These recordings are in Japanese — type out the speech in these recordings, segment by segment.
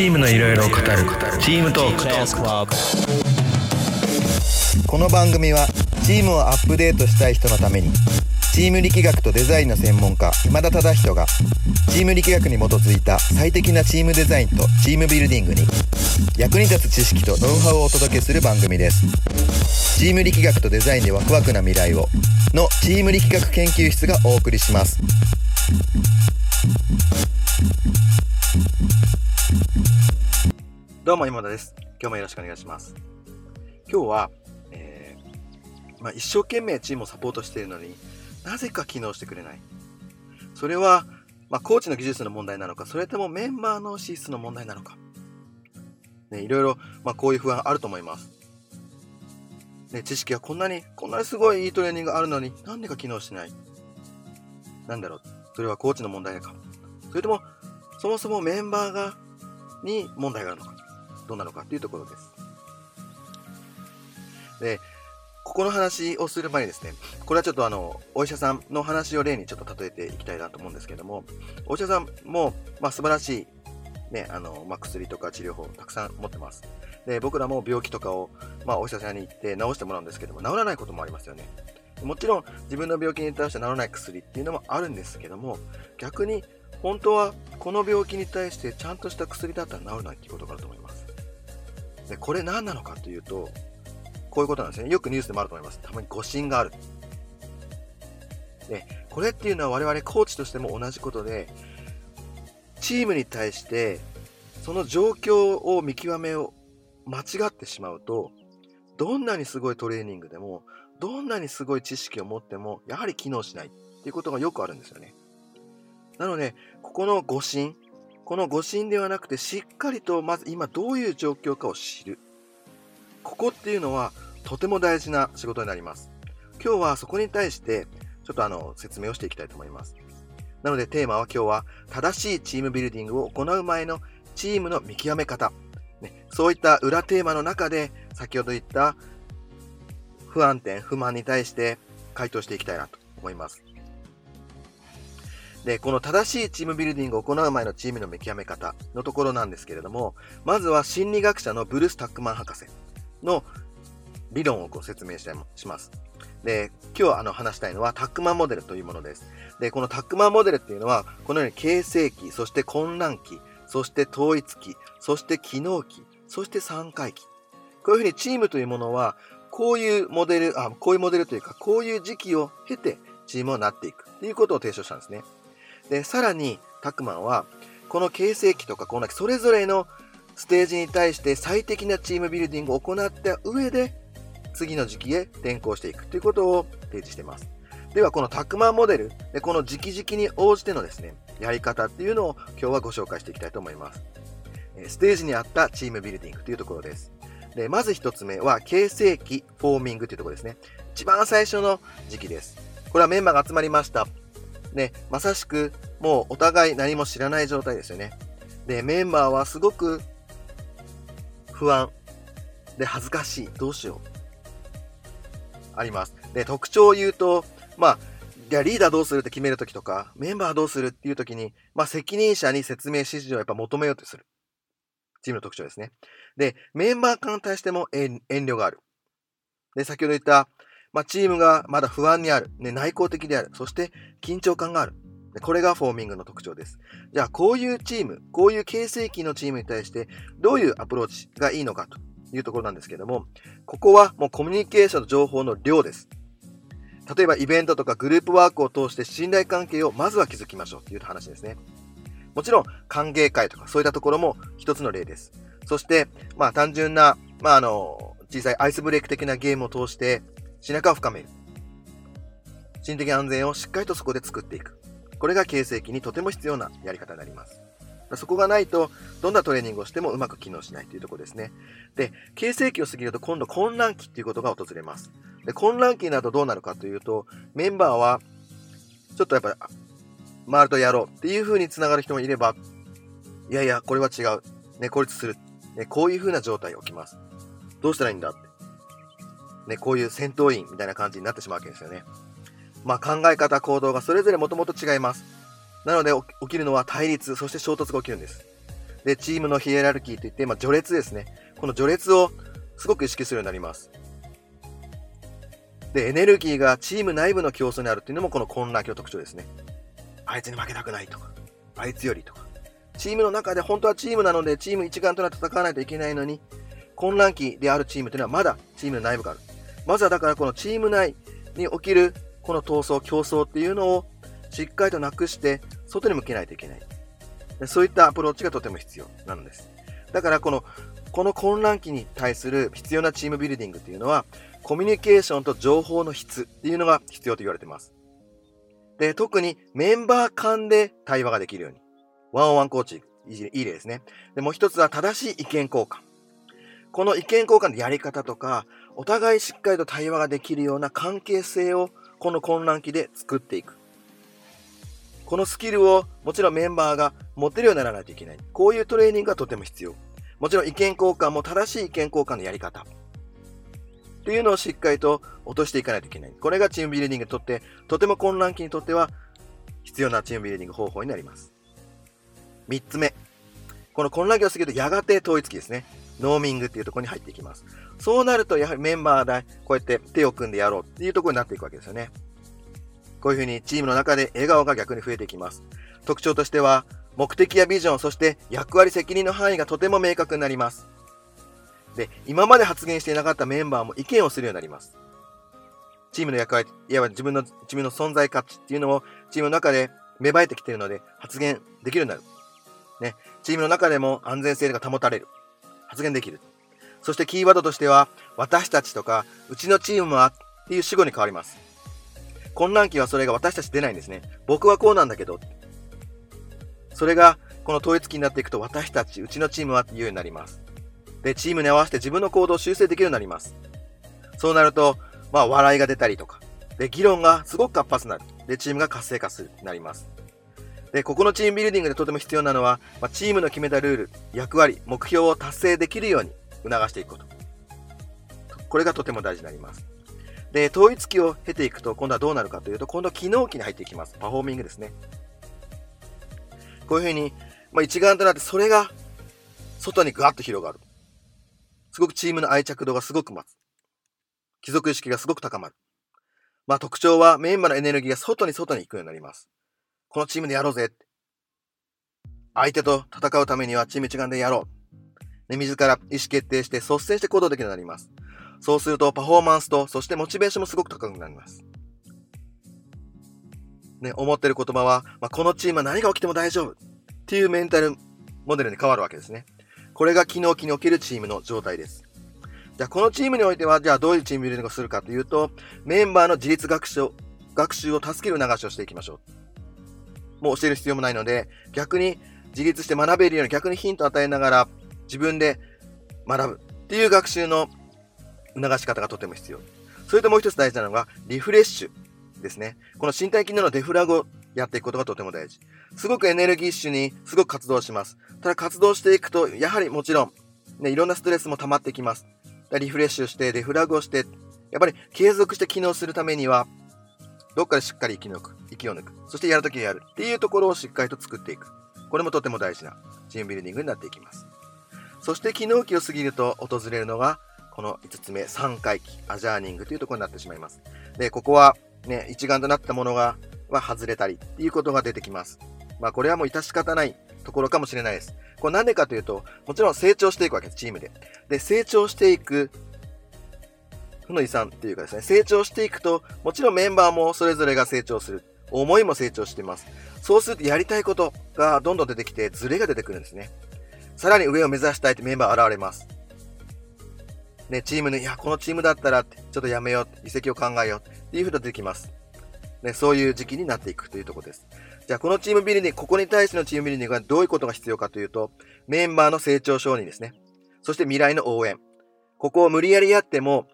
チームのいろいろ語る。チームトーク。この番組はチームをアップデートしたい人のためにチーム力学とデザインの専門家今田忠人がチーム力学に基づいた最適なチームデザインとチームビルディングに役に立つ知識とノウハウをお届けする番組です。チーム力学とデザインでワクワクな未来をのチーム力学研究室がお送りします。どうも今田です今日もよろしくお願いします今日は、えーまあ、一生懸命チームをサポートしているのになぜか機能してくれないそれは、まあ、コーチの技術の問題なのかそれともメンバーの資質の問題なのか、ね、いろいろ、まあ、こういう不安あると思いますね、知識はこんなに、こんなにすごいいいトレーニングがあるのに、なんでか機能しない。なんだろう。それはコーチの問題か。それとも、そもそもメンバーが、に問題があるのか。どうなのかっていうところです。で、ここの話をする前にですね、これはちょっとあの、お医者さんの話を例にちょっと例えていきたいなと思うんですけども、お医者さんも、まあ、素晴らしい、ね、あの、まあ、薬とか治療法をたくさん持ってます。で、僕らも病気とかを、まあ、お医者さんに行って治してもらうんですけども、治らないこともありますよね。もちろん、自分の病気に対して治らない薬っていうのもあるんですけども、逆に、本当はこの病気に対してちゃんとした薬だったら治るないっていうことがあると思います。で、これ何なのかというと、こういうことなんですね。よくニュースでもあると思います。たまに誤診がある。で、これっていうのは我々コーチとしても同じことで、チームに対してその状況を見極めを間違ってしまうと、どんなにすごいトレーニングでも、どんなにすごい知識を持っても、やはり機能しないっていうことがよくあるんですよね。なので、ここの誤診、この誤診ではなくて、しっかりとまず今どういう状況かを知る。ここっていうのはとても大事な仕事になります。今日はそこに対してちょっとあの説明をしていきたいと思います。なのでテーマは今日は正しいチームビルディングを行う前のチームの見極め方ね、そういった裏テーマの中で、先ほど言った不安点、不満に対して回答していきたいなと思います。で、この正しいチームビルディングを行う前のチームの見極め方のところなんですけれども、まずは心理学者のブルース・タックマン博士の理論をご説明します。で、今日あの話したいのはタックマンモデルというものです。で、このタックマンモデルっていうのは、このように形成期、そして混乱期、そして統一期、そして機能期、そして3回期。こういうふうにチームというものは、こういうモデル、あ、こういうモデルというか、こういう時期を経てチームをなっていくということを提唱したんですね。で、さらに、タクマンは、この形成期とかこのそれぞれのステージに対して最適なチームビルディングを行った上で、次の時期へ転校していくということを提示しています。では、このタクマンモデル、でこの時期時期に応じてのですね、やり方っていうのを今日はご紹介していきたいと思います。ステージにあったチームビルディングというところです。で、まず一つ目は、形成期フォーミングというところですね。一番最初の時期です。これはメンバーが集まりました。で、まさしく、もうお互い何も知らない状態ですよね。で、メンバーはすごく不安。で、恥ずかしい。どうしよう。あります。で、特徴を言うと、まあ、じゃリーダーどうするって決めるときとか、メンバーどうするっていうときに、まあ責任者に説明指示をやっぱ求めようとする。チームの特徴ですね。で、メンバー間に対しても遠慮がある。で、先ほど言った、まあ、チームがまだ不安にある。ね、内向的である。そして緊張感がある。これがフォーミングの特徴です。じゃあ、こういうチーム、こういう形成期のチームに対してどういうアプローチがいいのかというところなんですけども、ここはもうコミュニケーションの情報の量です。例えばイベントとかグループワークを通して信頼関係をまずは築きましょうという話ですね。もちろん歓迎会とかそういったところも一つの例です。そして、まあ単純な、まああの、小さいアイスブレイク的なゲームを通して信頼感を深める。心的安全をしっかりとそこで作っていく。これが形成期にとても必要なやり方になります。そこがないと、どんなトレーニングをしてもうまく機能しないというところですね。で、形成期を過ぎると今度混乱期っていうことが訪れます。で、混乱期なるとどうなるかというと、メンバーは、ちょっとやっぱ、周りとやろうっていう風に繋がる人もいれば、いやいや、これは違う。ね、孤立する。ね、こういう風な状態が起きます。どうしたらいいんだって。ね、こういう戦闘員みたいな感じになってしまうわけですよね。まあ考え方、行動がそれぞれもともと違います。なので起きるのは対立、そして衝突が起きるんです。で、チームのヒエラルキーといって、まあ、序列ですね。この序列をすごく意識するようになります。で、エネルギーがチーム内部の競争にあるっていうのもこの混乱期の特徴ですね。あいつに負けたくないとか、あいつよりとか。チームの中で本当はチームなのでチーム一丸となって戦わないといけないのに、混乱期であるチームというのはまだチームの内部がある。まずはだからこのチーム内に起きるこの闘争、競争っていうのをしっかりとなくして外に向けないといけない。そういったアプローチがとても必要なんです。だからこの、この混乱期に対する必要なチームビルディングっていうのは、コミュニケーションと情報の質っていうのが必要と言われてます。で、特にメンバー間で対話ができるように。ワンオンワンコーチ、いい例ですね。で、もう一つは正しい意見交換。この意見交換のやり方とか、お互いしっかりと対話ができるような関係性をこの混乱期で作っていく。このスキルをもちろんメンバーが持てるようにならないといけない。こういうトレーニングがとても必要。もちろん意見交換も正しい意見交換のやり方。っていうのをしっかりと落としていかないといけない。これがチームビルディングにとって、とても混乱期にとっては必要なチームビルディング方法になります。3つ目。この混乱期を過ぎるとやがて統一期ですね。ノーミングっていうところに入っていきます。そうなると、やはりメンバーでこうやって手を組んでやろうっていうところになっていくわけですよね。こういうふうにチームの中で笑顔が逆に増えていきます。特徴としては、目的やビジョン、そして役割責任の範囲がとても明確になります。で、今まで発言していなかったメンバーも意見をするようになります。チームの役割、いわば自分の、自分の存在価値っていうのをチームの中で芽生えてきているので発言できるようになる。ね、チームの中でも安全性が保たれる。発言できる。そしてキーワードとしては、私たちとか、うちのチームはっていう主語に変わります。混乱期はそれが私たち出ないんですね。僕はこうなんだけど。それが、この統一期になっていくと、私たち、うちのチームはっていうようになります。で、チームに合わせて自分の行動を修正できるようになります。そうなると、まあ、笑いが出たりとか、で、議論がすごく活発になる。で、チームが活性化する、なります。で、ここのチームビルディングでとても必要なのは、まあ、チームの決めたルール、役割、目標を達成できるように促していくこと。これがとても大事になります。で、統一期を経ていくと、今度はどうなるかというと、今度は機能期に入っていきます。パフォーミングですね。こういうふうに、まあ、一丸となって、それが外にガーッと広がる。すごくチームの愛着度がすごく増す。貴族意識がすごく高まる。まあ特徴はメンバーのエネルギーが外に外に行くようになります。このチームでやろうぜ。相手と戦うためにはチーム一丸でやろう。ね、自ら意思決定して率先して行動できるようになります。そうするとパフォーマンスと、そしてモチベーションもすごく高くなります。ね、思ってる言葉は、まあ、このチームは何が起きても大丈夫っていうメンタルモデルに変わるわけですね。これが機能機におけるチームの状態です。じゃあ、このチームにおいては、じゃあどういうチームビルディングをするかというと、メンバーの自立学習学習を助ける流しをしていきましょう。もう教える必要もないので、逆に自立して学べるように逆にヒントを与えながら、自分で学ぶっていう学習の促し方がとても必要。それともう一つ大事なのが、リフレッシュですね。この身体機能のデフラグをやっていくことがとても大事。すごくエネルギッシュにすごく活動します。ただ活動していくと、やはりもちろん、ね、いろんなストレスも溜まってきます。リフレッシュして、デフラグをして、やっぱり継続して機能するためには、どっかでしっかり生き抜く、息を抜く、そしてやるときにやるっていうところをしっかりと作っていく。これもとても大事なチームビルディングになっていきます。そして機能期を過ぎると訪れるのが、この5つ目、3回期、アジャーニングというところになってしまいます。で、ここはね、一丸となったものが、は外れたりっていうことが出てきます。まあこれはもう致し方ないところかもしれないです。これなんでかというと、もちろん成長していくわけです、チームで。で、成長していく、負の遺産っていうかですね、成長していくと、もちろんメンバーもそれぞれが成長する。思いも成長してます。そうするとやりたいことがどんどん出てきて、ズレが出てくるんですね。さらに上を目指したいってメンバー現れます。ね、チームに、いや、このチームだったら、ちょっとやめよう、移籍を考えようっていうふうに出てきます。ね、そういう時期になっていくというところです。じゃあ、このチームビルディング、ここに対してのチームビルディングはどういうことが必要かというと、メンバーの成長承認ですね。そして未来の応援。ここを無理やりやっても、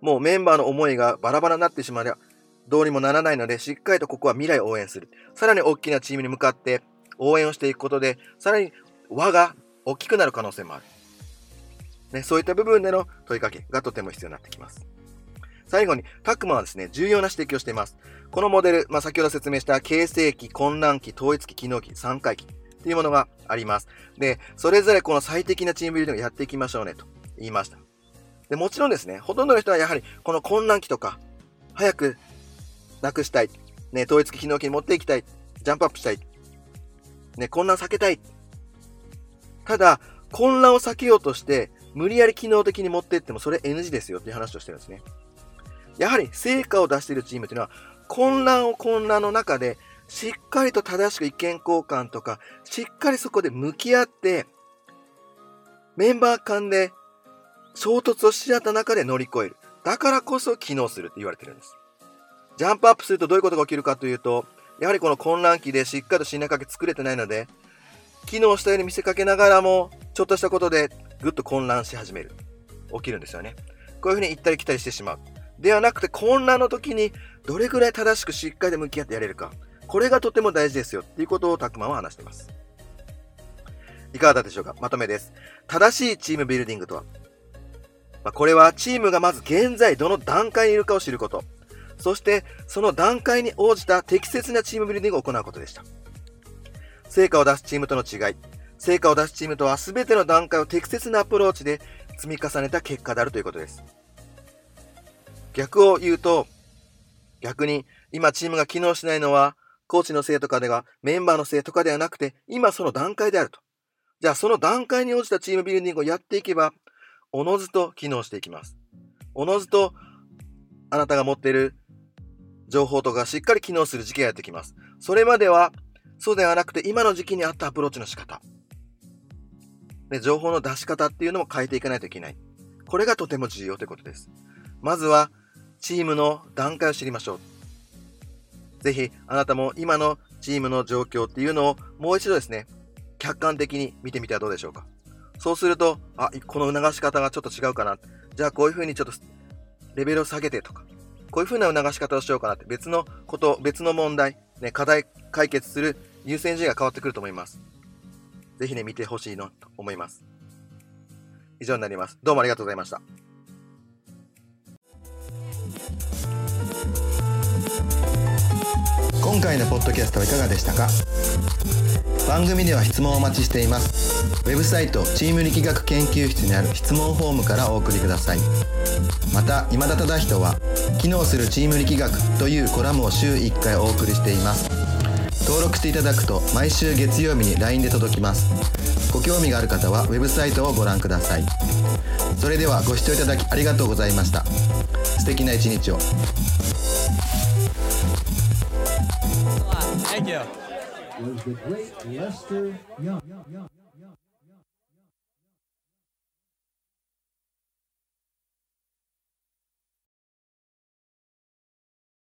もうメンバーの思いがバラバラになってしまえば、どうにもならないので、しっかりとここは未来を応援する。さらに大きなチームに向かって応援をしていくことで、さらに輪が大きくなる可能性もある。ね、そういった部分での問いかけがとても必要になってきます。最後に、タックマンはですね、重要な指摘をしています。このモデル、まあ、先ほど説明した形成期、混乱期、統一期、機能期、3回期。っていうものがあります。で、それぞれこの最適なチームビルディングやっていきましょうねと言いました。で、もちろんですね、ほとんどの人はやはりこの混乱期とか、早くなくしたい。ね、統一機能機に持っていきたい。ジャンプアップしたい。ね、混乱避けたい。ただ、混乱を避けようとして、無理やり機能的に持っていってもそれ NG ですよっていう話をしてるんですね。やはり成果を出しているチームというのは、混乱を混乱の中で、しっかりと正しく意見交換とか、しっかりそこで向き合って、メンバー間で衝突をし合った中で乗り越える。だからこそ機能するって言われてるんです。ジャンプアップするとどういうことが起きるかというと、やはりこの混乱期でしっかりと信頼関係作れてないので、機能したように見せかけながらも、ちょっとしたことでぐっと混乱し始める。起きるんですよね。こういうふうに行ったり来たりしてしまう。ではなくて混乱の時にどれぐらい正しくしっかりと向き合ってやれるか。これがとても大事ですよっていうことをたくまは話しています。いかがだったでしょうか？まとめです。正しいチームビルディングとは、まあ、これはチームがまず現在どの段階にいるかを知ること。そしてその段階に応じた適切なチームビルディングを行うことでした。成果を出すチームとの違い。成果を出すチームとは全ての段階を適切なアプローチで積み重ねた結果であるということです。逆を言うと、逆に今チームが機能しないのは、コーチのせいとかでは、メンバーのせいとかではなくて、今その段階であると。じゃあその段階に応じたチームビルディングをやっていけば、おのずと機能していきます。おのずと、あなたが持っている情報とかしっかり機能する時期がやってきます。それまでは、そうではなくて、今の時期に合ったアプローチの仕方。で、情報の出し方っていうのも変えていかないといけない。これがとても重要ということです。まずは、チームの段階を知りましょう。ぜひ、あなたも今のチームの状況っていうのをもう一度ですね、客観的に見てみてはどうでしょうか。そうすると、あ、この促し方がちょっと違うかな。じゃあこういうふうにちょっとレベルを下げてとか、こういうふうな促し方をしようかなって別のこと、別の問題、ね、課題解決する優先順位が変わってくると思います。ぜひね、見てほしいなと思います。以上になります。どうもありがとうございました。今回のポッドキャストはいかがでしたか？番組では質問をお待ちしています。ウェブサイトチーム力学研究室にある質問フォームからお送りください。また今田忠人は機能するチーム力学というコラムを週1回お送りしています。登録していただくと毎週月曜日に LINE で届きます。ご興味がある方はウェブサイトをご覧ください。それではご視聴いただきありがとうございました。素敵な一日を。Thank you. Was the great Lester Young.